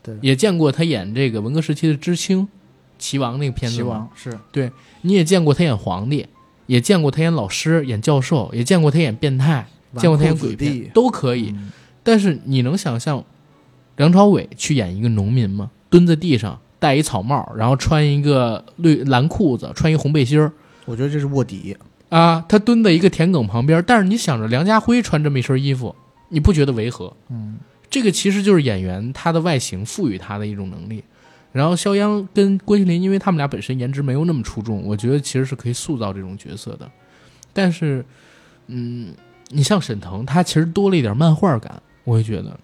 对也见过他演这个文革时期的知青、齐王那个片子吗？齐王是你也见过他演皇帝，也见过他演老师、演教授，也见过他演变态，见过他演鬼片，都可以。嗯但是你能想象梁朝伟去演一个农民吗？蹲在地上，戴一草帽，然后穿一个绿蓝裤子，穿一红背心儿我觉得这是卧底，啊，他蹲在一个田埂旁边。但是你想着梁家辉穿这么一身衣服，你不觉得违和？嗯，这个其实就是演员他的外形赋予他的一种能力。然后肖央跟郭麒麟，因为他们俩本身颜值没有那么出众，我觉得其实是可以塑造这种角色的。但是，嗯，你像沈腾，他其实多了一点漫画感，我会觉得。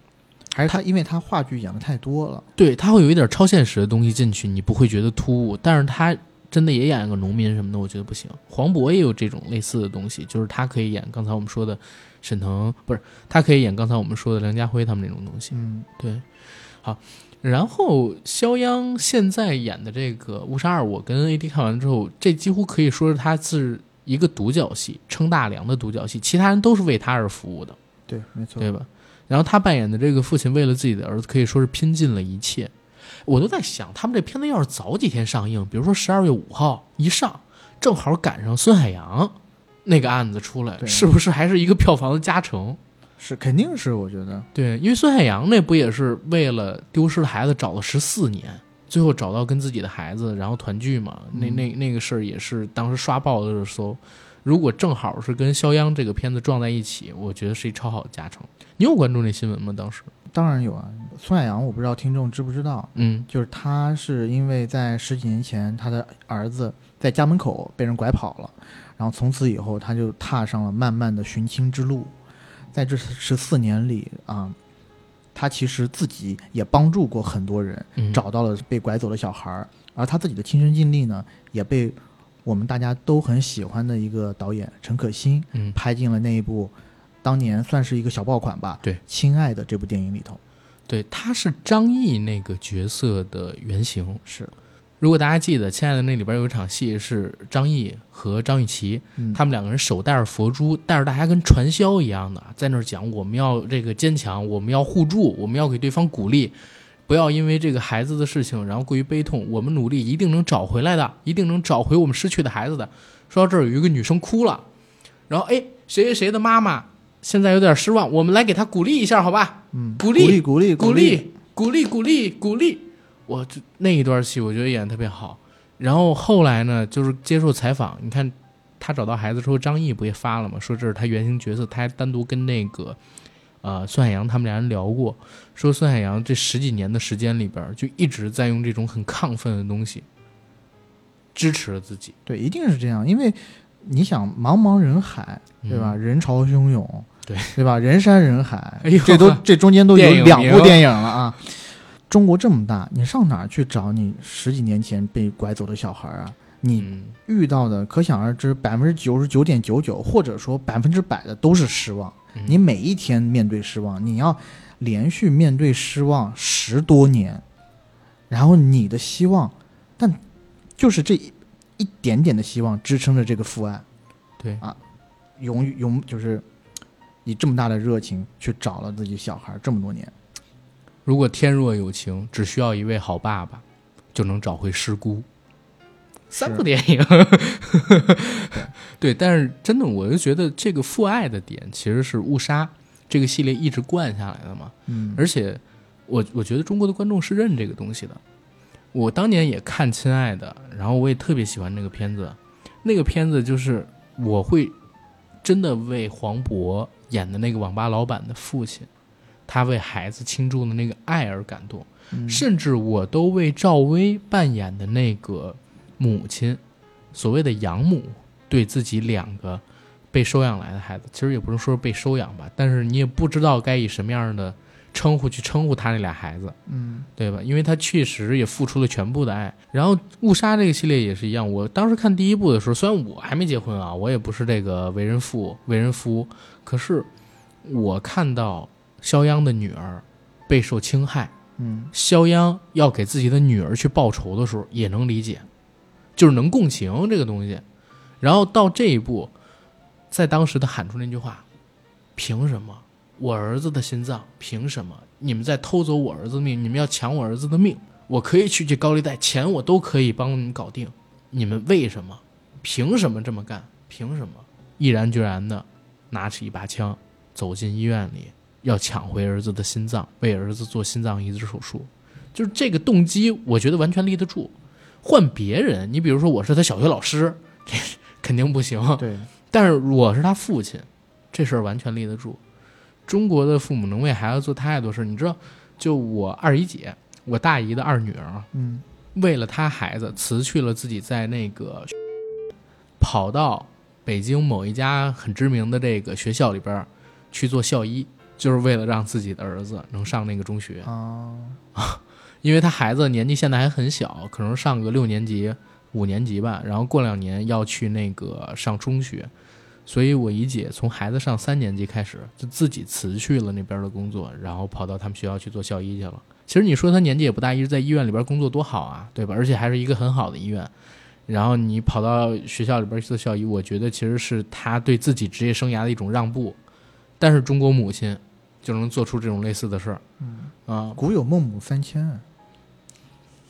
还是他，因为他话剧演的太多了，对他会有一点超现实的东西进去，你不会觉得突兀。但是他真的也演个农民什么的，我觉得不行。黄渤也有这种类似的东西，就是他可以演刚才我们说的沈腾，不是他可以演刚才我们说的梁家辉他们那种东西。嗯，对，好。然后肖央现在演的这个《误杀二》，我跟 AD 看完之后，这几乎可以说是他是一个独角戏，撑大梁的独角戏，其他人都是为他而服务的。对，没错，对吧？然后他扮演的这个父亲，为了自己的儿子，可以说是拼尽了一切。我都在想，他们这片子要是早几天上映，比如说十二月五号一上，正好赶上孙海洋那个案子出来，是不是还是一个票房的加成？是肯定是，我觉得，对，因为孙海洋那不也是为了丢失的孩子找了十四年，最后找到跟自己的孩子，然后团聚嘛？那嗯那那个事儿也是当时刷爆了热搜。如果正好是跟肖央这个片子撞在一起，我觉得是一超好的加成。你有关注那新闻吗？当时？当然有啊。孙海洋，我不知道听众知不知道，嗯就是他是因为在十几年前，他的儿子在家门口被人拐跑了，然后从此以后，他就踏上了漫漫的寻亲之路。在这十四年里啊，他其实自己也帮助过很多人，嗯，找到了被拐走的小孩儿，而他自己的亲身经历呢，也被我们大家都很喜欢的一个导演陈可辛嗯拍进了那一部当年算是一个小爆款吧，对《亲爱的》这部电影里头。对，他是张译那个角色的原型。是，如果大家记得，《亲爱的》那里边有一场戏是张译和张雨绮，嗯，他们两个人手带着佛珠，带着大家跟传销一样的，在那儿讲我们要这个坚强，我们要互助，我们要给对方鼓励，不要因为这个孩子的事情然后过于悲痛，我们努力一定能找回来的，一定能找回我们失去的孩子的。说到这儿，有一个女生哭了，然后哎，谁谁谁的妈妈现在有点失望，我们来给她鼓励一下，好吧？嗯，鼓励鼓励鼓励鼓励励鼓励鼓励鼓励，我就那一段戏我觉得演的特别好。然后后来呢，就是接受采访，你看他找到孩子之后，张译不也发了吗？说这是他原型角色，他还单独跟那个呃孙海洋他们俩人聊过，说孙海洋这十几年的时间里边，就一直在用这种很亢奋的东西支持了自己，对，一定是这样，因为你想茫茫人海，对吧？嗯人潮汹涌，对对吧？人山人海，哎呦这都这中间都有两部电影了啊！中国这么大，你上哪儿去找你十几年前被拐走的小孩啊？你嗯，遇到的可想而知，百分之九十九点九九，或者说百分之百的都是失望。嗯你每一天面对失望，你要连续面对失望十多年，然后你的希望，但就是这一一点点的希望支撑着这个父爱，对啊永永就是以这么大的热情去找了自己小孩这么多年。如果天若有情，只需要一位好爸爸，就能找回失孤。三部电影，对，但是真的，我就觉得这个父爱的点其实是误杀这个系列一直惯下来的嘛。嗯，而且我我觉得中国的观众是认这个东西的。我当年也看《亲爱的》，然后我也特别喜欢那个片子。那个片子就是我会真的为黄渤演的那个网吧老板的父亲，他为孩子倾注的那个爱而感动，嗯甚至我都为赵薇扮演的那个母亲，所谓的养母，对自己两个被收养来的孩子，其实也不能说是被收养吧，但是你也不知道该以什么样的称呼去称呼他那俩孩子，嗯对吧？因为他确实也付出了全部的爱。然后《误杀》这个系列也是一样，我当时看第一部的时候，虽然我还没结婚啊，我也不是这个为人父、为人夫，可是我看到肖央的女儿备受侵害，嗯肖央要给自己的女儿去报仇的时候，也能理解，就是能共情这个东西。然后到这一步，在当时他喊出那句话：“凭什么我儿子的心脏？凭什么你们在偷走我儿子的命？你们要抢我儿子的命？我可以去借高利贷，钱我都可以帮你们搞定。你们为什么？凭什么这么干？凭什么？”毅然决然的拿起一把枪，走进医院里，要抢回儿子的心脏，为儿子做心脏移植手术。就是这个动机，我觉得完全立得住。换别人，你比如说我是他小学老师，这 肯定不行。对，但是我是他父亲，这事儿完全立得住。中国的父母能为孩子做太多事儿，你知道，就我二姨姐，我大姨的二女儿，嗯为了她孩子辞去了自己在那个，跑到北京某一家很知名的这个学校里边去做校医，就是为了让自己的儿子能上那个中学。啊，因为他孩子年纪现在还很小，可能上个六年级、五年级吧，然后过两年要去那个上中学，所以我姨姐从孩子上三年级开始就自己辞去了那边的工作，然后跑到他们学校去做校医去了。其实你说他年纪也不大，一直在医院里边工作多好啊，对吧？而且还是一个很好的医院。然后你跑到学校里边去做校医，我觉得其实是他对自己职业生涯的一种让步。但是中国母亲就能做出这种类似的事儿，嗯，啊，古有孟母三迁，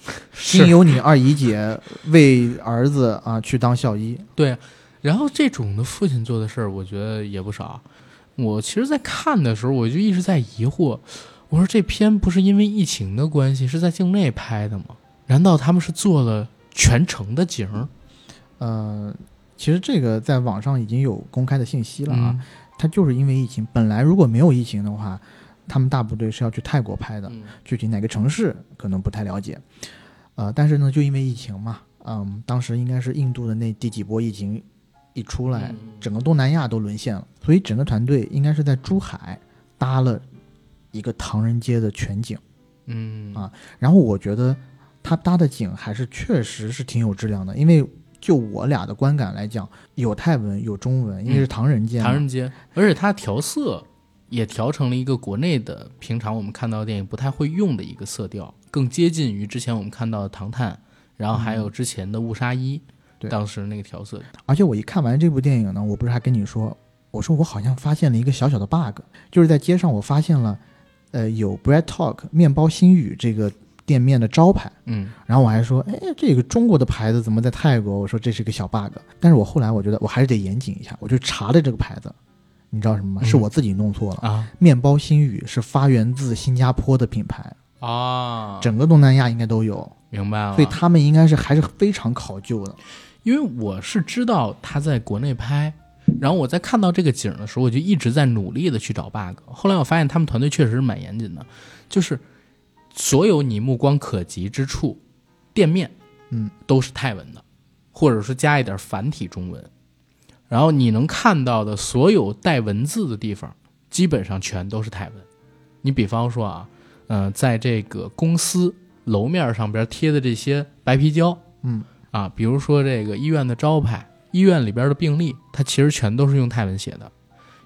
是。今有你二姨姐为儿子啊去当校医，对，然后这种的父亲做的事儿，我觉得也不少。我其实，在看的时候，我就一直在疑惑，我说这片不是因为疫情的关系，是在境内拍的吗？难道他们是做了全程的景儿？呃，其实这个在网上已经有公开的信息了啊，嗯他就是因为疫情，本来如果没有疫情的话，他们大部队是要去泰国拍的，嗯具体哪个城市可能不太了解，呃，但是呢，就因为疫情嘛，嗯，当时应该是印度的那第几波疫情一出来，嗯整个东南亚都沦陷了，所以整个团队应该是在珠海搭了一个唐人街的全景，嗯啊。然后我觉得他搭的景还是确实是挺有质量的，因为就我俩的观感来讲，有泰文有中文，因为是唐人街，嗯唐人街，而且它调色也调成了一个国内的平常我们看到的电影不太会用的一个色调，更接近于之前我们看到的《唐探》，然后还有之前的《误杀一》对。当时那个调色。而且我一看完这部电影呢，我不是还跟你说，我说我好像发现了一个小小的 bug，就是在街上我发现了，呃，有 Bread Talk 面包新语这个店面的招牌，嗯。然后我还说，哎，这个中国的牌子怎么在泰国？我说这是个小 bug，但是我后来我觉得我还是得严谨一下，我就查了这个牌子，你知道什么吗？嗯。是我自己弄错了，啊。面包新语是发源自新加坡的品牌，啊，整个东南亚应该都有，明白了。所以他们应该是还是非常考究的。因为我是知道他在国内拍，然后我在看到这个景的时候，我就一直在努力的去找 bug。后来我发现他们团队确实是蛮严谨的，就是所有你目光可及之处，店面嗯都是泰文的，或者说加一点繁体中文，然后你能看到的所有带文字的地方，基本上全都是泰文。你比方说啊，嗯、在这个公司楼面上边贴的这些白皮胶，嗯啊，比如说这个医院的招牌、医院里边的病历，它其实全都是用泰文写的。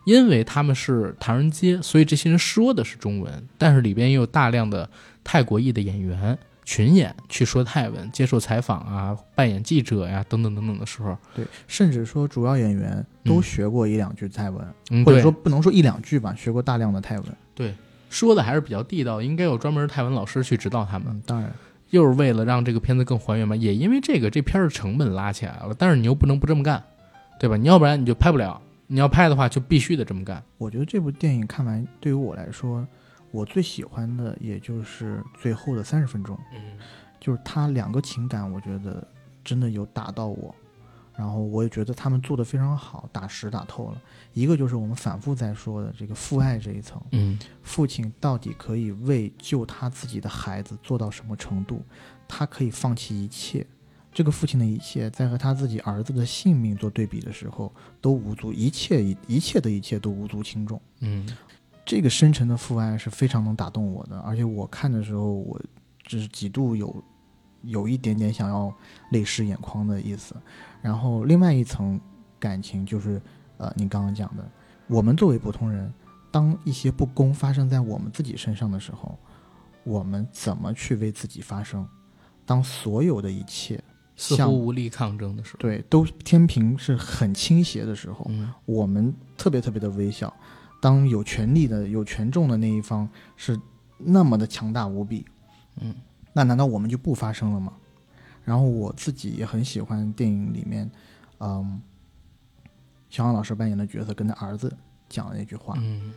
因为他们是唐人街，所以这些人说的是中文，但是里边也有大量的泰国裔的演员群演去说泰文，接受采访啊，扮演记者呀、等等等等的时候，对，甚至说主要演员都学过一两句泰文，嗯，或者说不能说一两句吧，学过大量的泰文。对说的还是比较地道，应该有专门泰文老师去指导他们。嗯，当然，又是为了让这个片子更还原嘛，也因为这个这片儿的成本拉起来了，但是你又不能不这么干，对吧？你要不然你就拍不了，你要拍的话就必须得这么干。我觉得这部电影看完对于我来说，我最喜欢的也就是最后的三十分钟，嗯就是他两个情感，我觉得真的有打到我。然后我也觉得他们做的非常好，打实打透了。一个就是我们反复在说的这个父爱这一层，嗯父亲到底可以为救他自己的孩子做到什么程度？他可以放弃一切，这个父亲的一切，在和他自己儿子的性命做对比的时候，都无足一切一一切的一切都无足轻重。嗯这个深沉的父爱是非常能打动我的，而且我看的时候，我只是几度有有一点点想要泪湿眼眶的意思。然后另外一层感情就是，呃，你刚刚讲的，我们作为普通人，当一些不公发生在我们自己身上的时候，我们怎么去为自己发声。当所有的一切似像乎无力抗争的时候，对都天平是很倾斜的时候，嗯我们特别特别的微小。当有权力的、有权重的那一方是那么的强大无比，嗯，那难道我们就不发声了吗？然后我自己也很喜欢电影里面，嗯，小杨老师扮演的角色跟他儿子讲的那句话。嗯。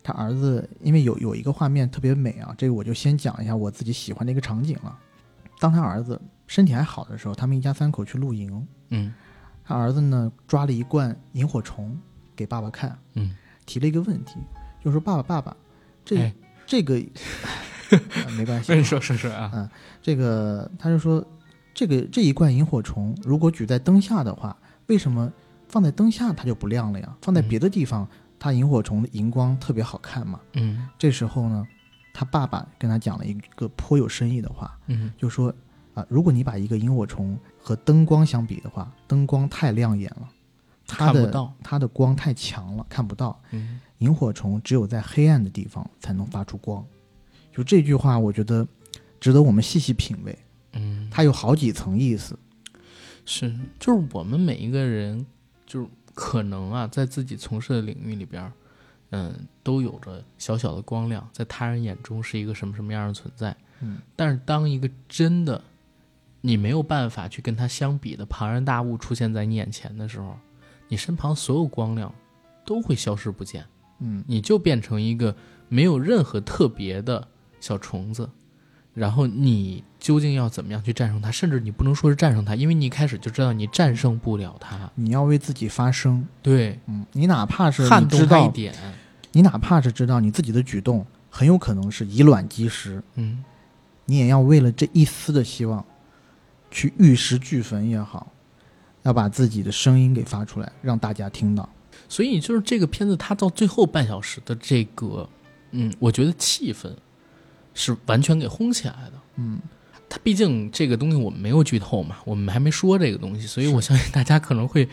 他儿子因为有有一个画面特别美啊，这个我就先讲一下我自己喜欢的一个场景了。当他儿子身体还好的时候，他们一家三口去露营，嗯。他儿子呢抓了一罐萤火虫给爸爸看，嗯，提了一个问题，就说爸爸爸爸，这、哎。这个、呃 没关系，你说说说啊，这个他就说这个这一罐萤火虫如果举在灯下的话，为什么放在灯下它就不亮了呀？放在别的地方，它萤火虫的荧光特别好看嘛。嗯。这时候呢，他爸爸跟他讲了一个颇有深意的话，嗯。就说啊，如果你把一个萤火虫和灯光相比的话，灯光太亮眼了，它的看不到它的光太强了，看不到。嗯萤火虫只有在黑暗的地方才能发出光。就这句话，我觉得值得我们细细品味。嗯，它有好几层意思。是，就是我们每一个人，就是可能啊，在自己从事的领域里边儿，嗯，都有着小小的光亮，在他人眼中是一个什么什么样的存在。嗯，但是当一个真的你没有办法去跟它相比的庞然大物出现在你眼前的时候，你身旁所有光亮都会消失不见，嗯你就变成一个没有任何特别的小虫子。然后你究竟要怎么样去战胜它？甚至你不能说是战胜它，因为你一开始就知道你战胜不了它。你要为自己发声。对，嗯，你哪怕是知道，动它一点，你哪怕是知道你自己的举动很有可能是以卵击石，嗯，你也要为了这一丝的希望，去玉石俱焚也好，要把自己的声音给发出来，让大家听到。所以就是这个片子，它到最后半小时的这个，嗯，我觉得气氛是完全给烘起来的。嗯，它毕竟这个东西我们没有剧透嘛，我们还没说这个东西，所以我相信大家可能会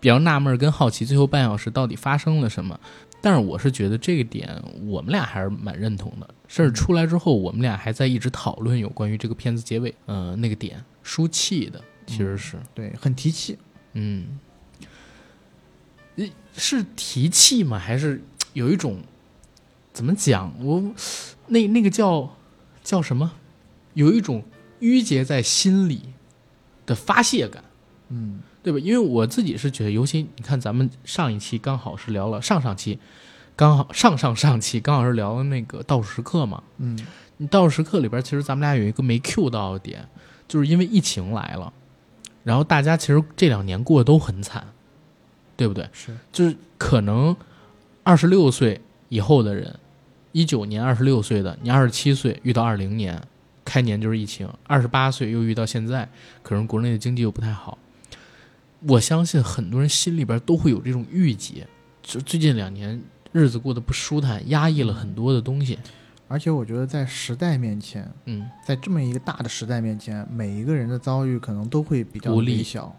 比较纳闷跟好奇，最后半小时到底发生了什么。但是我是觉得这个点我们俩还是蛮认同的，甚至出来之后，我们俩还在一直讨论有关于这个片子结尾，呃，那个点输气的，其实是，对，很提气。嗯，呃是提气吗？还是有一种怎么讲？我那那个叫叫什么？有一种淤结在心里的发泄感，嗯对吧？因为我自己是觉得，尤其你看咱们上一期刚好是聊了上上期，刚好上上上期刚好是聊了那个倒数时刻嘛。嗯你倒数时刻里边，其实咱们俩有一个没 Q 到的点，就是因为疫情来了，然后大家其实这两年过得都很惨，对不对？是就是可能二十六岁以后的人，一九年二十六岁的，你二十七岁遇到二零年开年就是疫情，二十八岁又遇到现在，可能国内的经济又不太好。我相信很多人心里边都会有这种郁结，就最近两年日子过得不舒坦，压抑了很多的东西。而且我觉得在时代面前，嗯，在这么一个大的时代面前，每一个人的遭遇可能都会比较微小。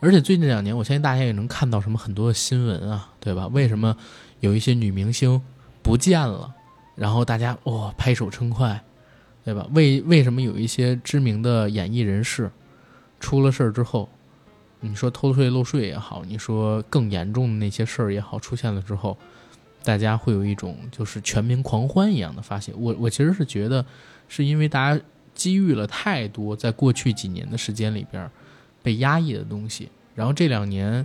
而且最近两年，我相信大家也能看到什么很多的新闻啊，对吧？为什么有一些女明星不见了，然后大家哇、哦拍手称快，对吧？为为什么有一些知名的演艺人士出了事儿之后，你说偷税漏税也好，你说更严重的那些事儿也好，出现了之后，大家会有一种就是全民狂欢一样的发泄。我我其实是觉得，是因为大家机遇了太多，在过去几年的时间里边儿被压抑的东西，然后这两年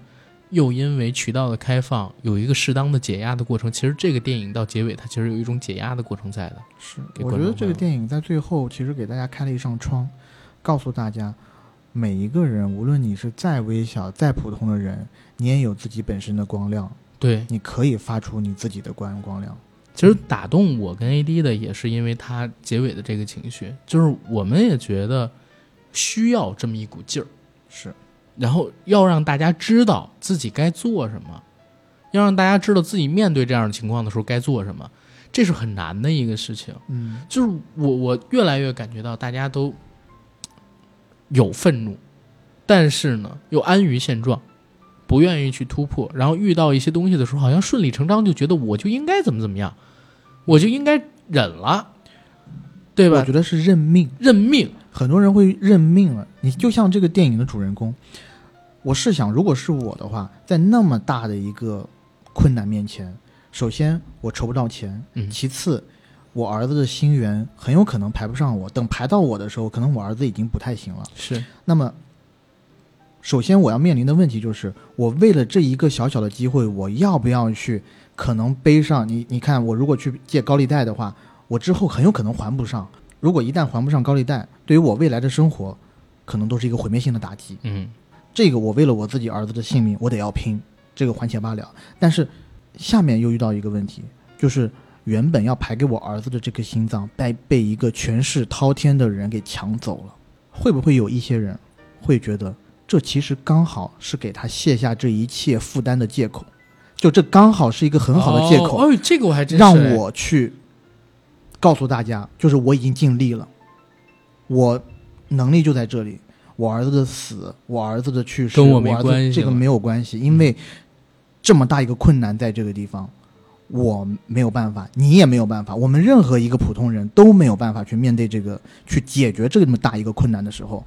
又因为渠道的开放，有一个适当的解压的过程。其实这个电影到结尾，它其实有一种解压的过程在的。是，我觉得这个电影在最后其实给大家开了一扇窗，告诉大家，每一个人，无论你是再微小、再普通的人，你也有自己本身的光亮，对，你可以发出你自己的光光亮。其实打动我跟 AD 的也是因为他结尾的这个情绪，就是我们也觉得需要这么一股劲儿，是，然后要让大家知道自己该做什么，要让大家知道自己面对这样的情况的时候该做什么，这是很难的一个事情。嗯。就是我我越来越感觉到大家都有愤怒，但是呢又安于现状，不愿意去突破，然后遇到一些东西的时候，好像顺理成章就觉得我就应该怎么怎么样，我就应该忍了。对吧我觉？得是认命。认命，很多人会认命了。你就像这个电影的主人公，我试想，如果是我的话，在那么大的一个困难面前，首先我筹不到钱，嗯其次我儿子的心源很有可能排不上我，等排到我的时候，可能我儿子已经不太行了。是那么，首先我要面临的问题就是，我为了这一个小小的机会，我要不要去可能背上你？你看，我如果去借高利贷的话，我之后很有可能还不上。如果一旦还不上高利贷，对于我未来的生活，可能都是一个毁灭性的打击。嗯这个我为了我自己儿子的性命，我得要拼，这个还钱罢了。但是下面又遇到一个问题，就是原本要排给我儿子的这颗心脏，被被一个权势滔天的人给抢走了。会不会有一些人会觉得，这其实刚好是给他卸下这一切负担的借口？就这刚好是一个很好的借口，哦，哦这个我还真让哎我去告诉大家，就是我已经尽力了，我能力就在这里。我儿子的死，我儿子的去世，跟我没关系这个没有关系，因为这么大一个困难在这个地方，我没有办法，你也没有办法，我们任何一个普通人都没有办法去面对这个，去解决这么大一个困难的时候，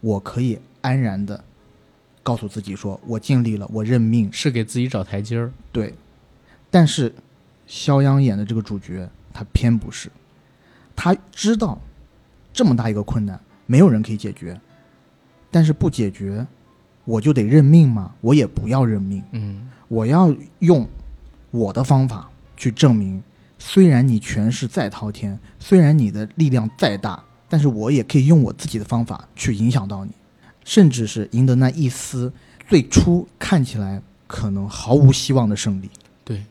我可以安然的告诉自己说，我尽力了，我认命，是给自己找台阶儿。对，但是肖央演的这个主角，他偏不是，他知道这么大一个困难，没有人可以解决，但是不解决，我就得认命吗？我也不要认命，嗯。我要用我的方法去证明，虽然你权势再滔天，虽然你的力量再大，但是我也可以用我自己的方法去影响到你，甚至是赢得那一丝最初看起来可能毫无希望的胜利。对。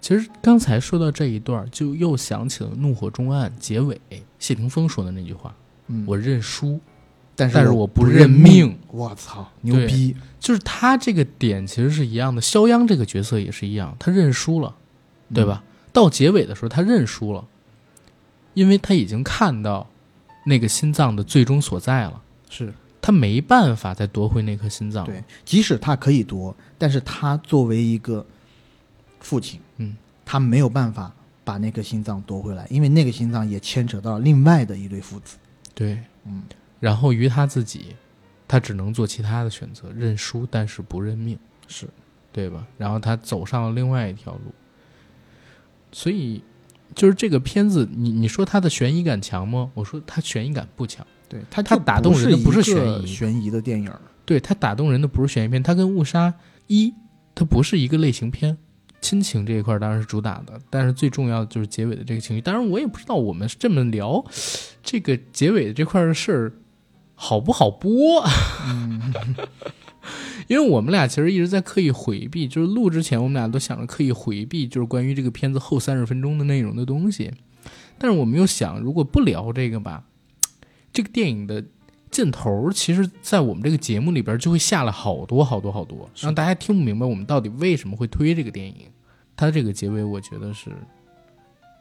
其实刚才说到这一段儿，就又想起了《怒火中案》结尾谢霆锋说的那句话：“嗯，我认输。但是但是我不不认命命。我操，牛逼！”就是他这个点其实是一样的，肖央这个角色也是一样，他认输了，对吧？到结尾的时候，他认输了，因为他已经看到那个心脏的最终所在了，是他没办法再夺回那颗心脏。对，即使他可以夺，但是他作为一个父亲，嗯，他没有办法把那颗心脏夺回来，因为那个心脏也牵扯到另外的一对父子。对，嗯，然后于他自己，他只能做其他的选择，认输，但是不认命，是对吧？然后他走上了另外一条路，所以就是这个片子，你你说它的悬疑感强吗？我说它悬疑感不强。对它它打动人的不是悬疑悬疑的电影，对它打动人的不是悬疑片，它跟《误杀一》它不是一个类型片。亲情这一块当然是主打的，但是最重要的就是结尾的这个情绪。当然，我也不知道我们这么聊这个结尾的这块的事儿好不好播，嗯，因为我们俩其实一直在刻意回避，就是录之前我们俩都想着刻意回避，就是关于这个片子后三十分钟的内容的东西。但是我们又想，如果不聊这个吧，这个电影的劲头，其实在我们这个节目里边就会下了好多好多好多，让大家听不明白我们到底为什么会推这个电影。它这个结尾，我觉得是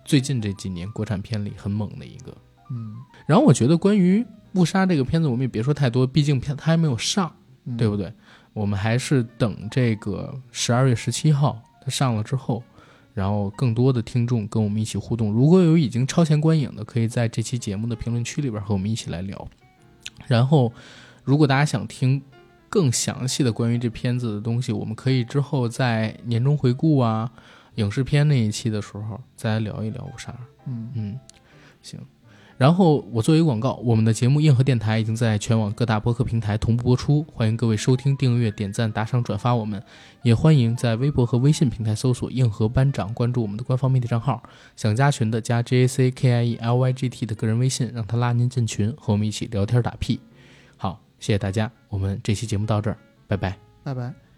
最近这几年国产片里很猛的一个。嗯，然后我觉得关于《误杀》这个片子，我们也别说太多，毕竟片它还没有上。嗯对不？对？我们还是等这个十二月十七号它上了之后，然后更多的听众跟我们一起互动。如果有已经超前观影的，可以在这期节目的评论区里边和我们一起来聊。然后，如果大家想听更详细的关于这片子的东西，我们可以之后在年终回顾啊、影视片那一期的时候再来聊一聊误杀。嗯，嗯，行。然后我做一个广告，我们的节目《硬核电台》已经在全网各大播客平台同步播出，欢迎各位收听、订阅、点赞、打赏、转发我们，也欢迎在微博和微信平台搜索“硬核班长”，关注我们的官方媒体账号。想加群的加 J A C K I E L Y G T 的个人微信，让他拉您进群，和我们一起聊天打屁。好，谢谢大家，我们这期节目到这儿，拜拜。拜拜。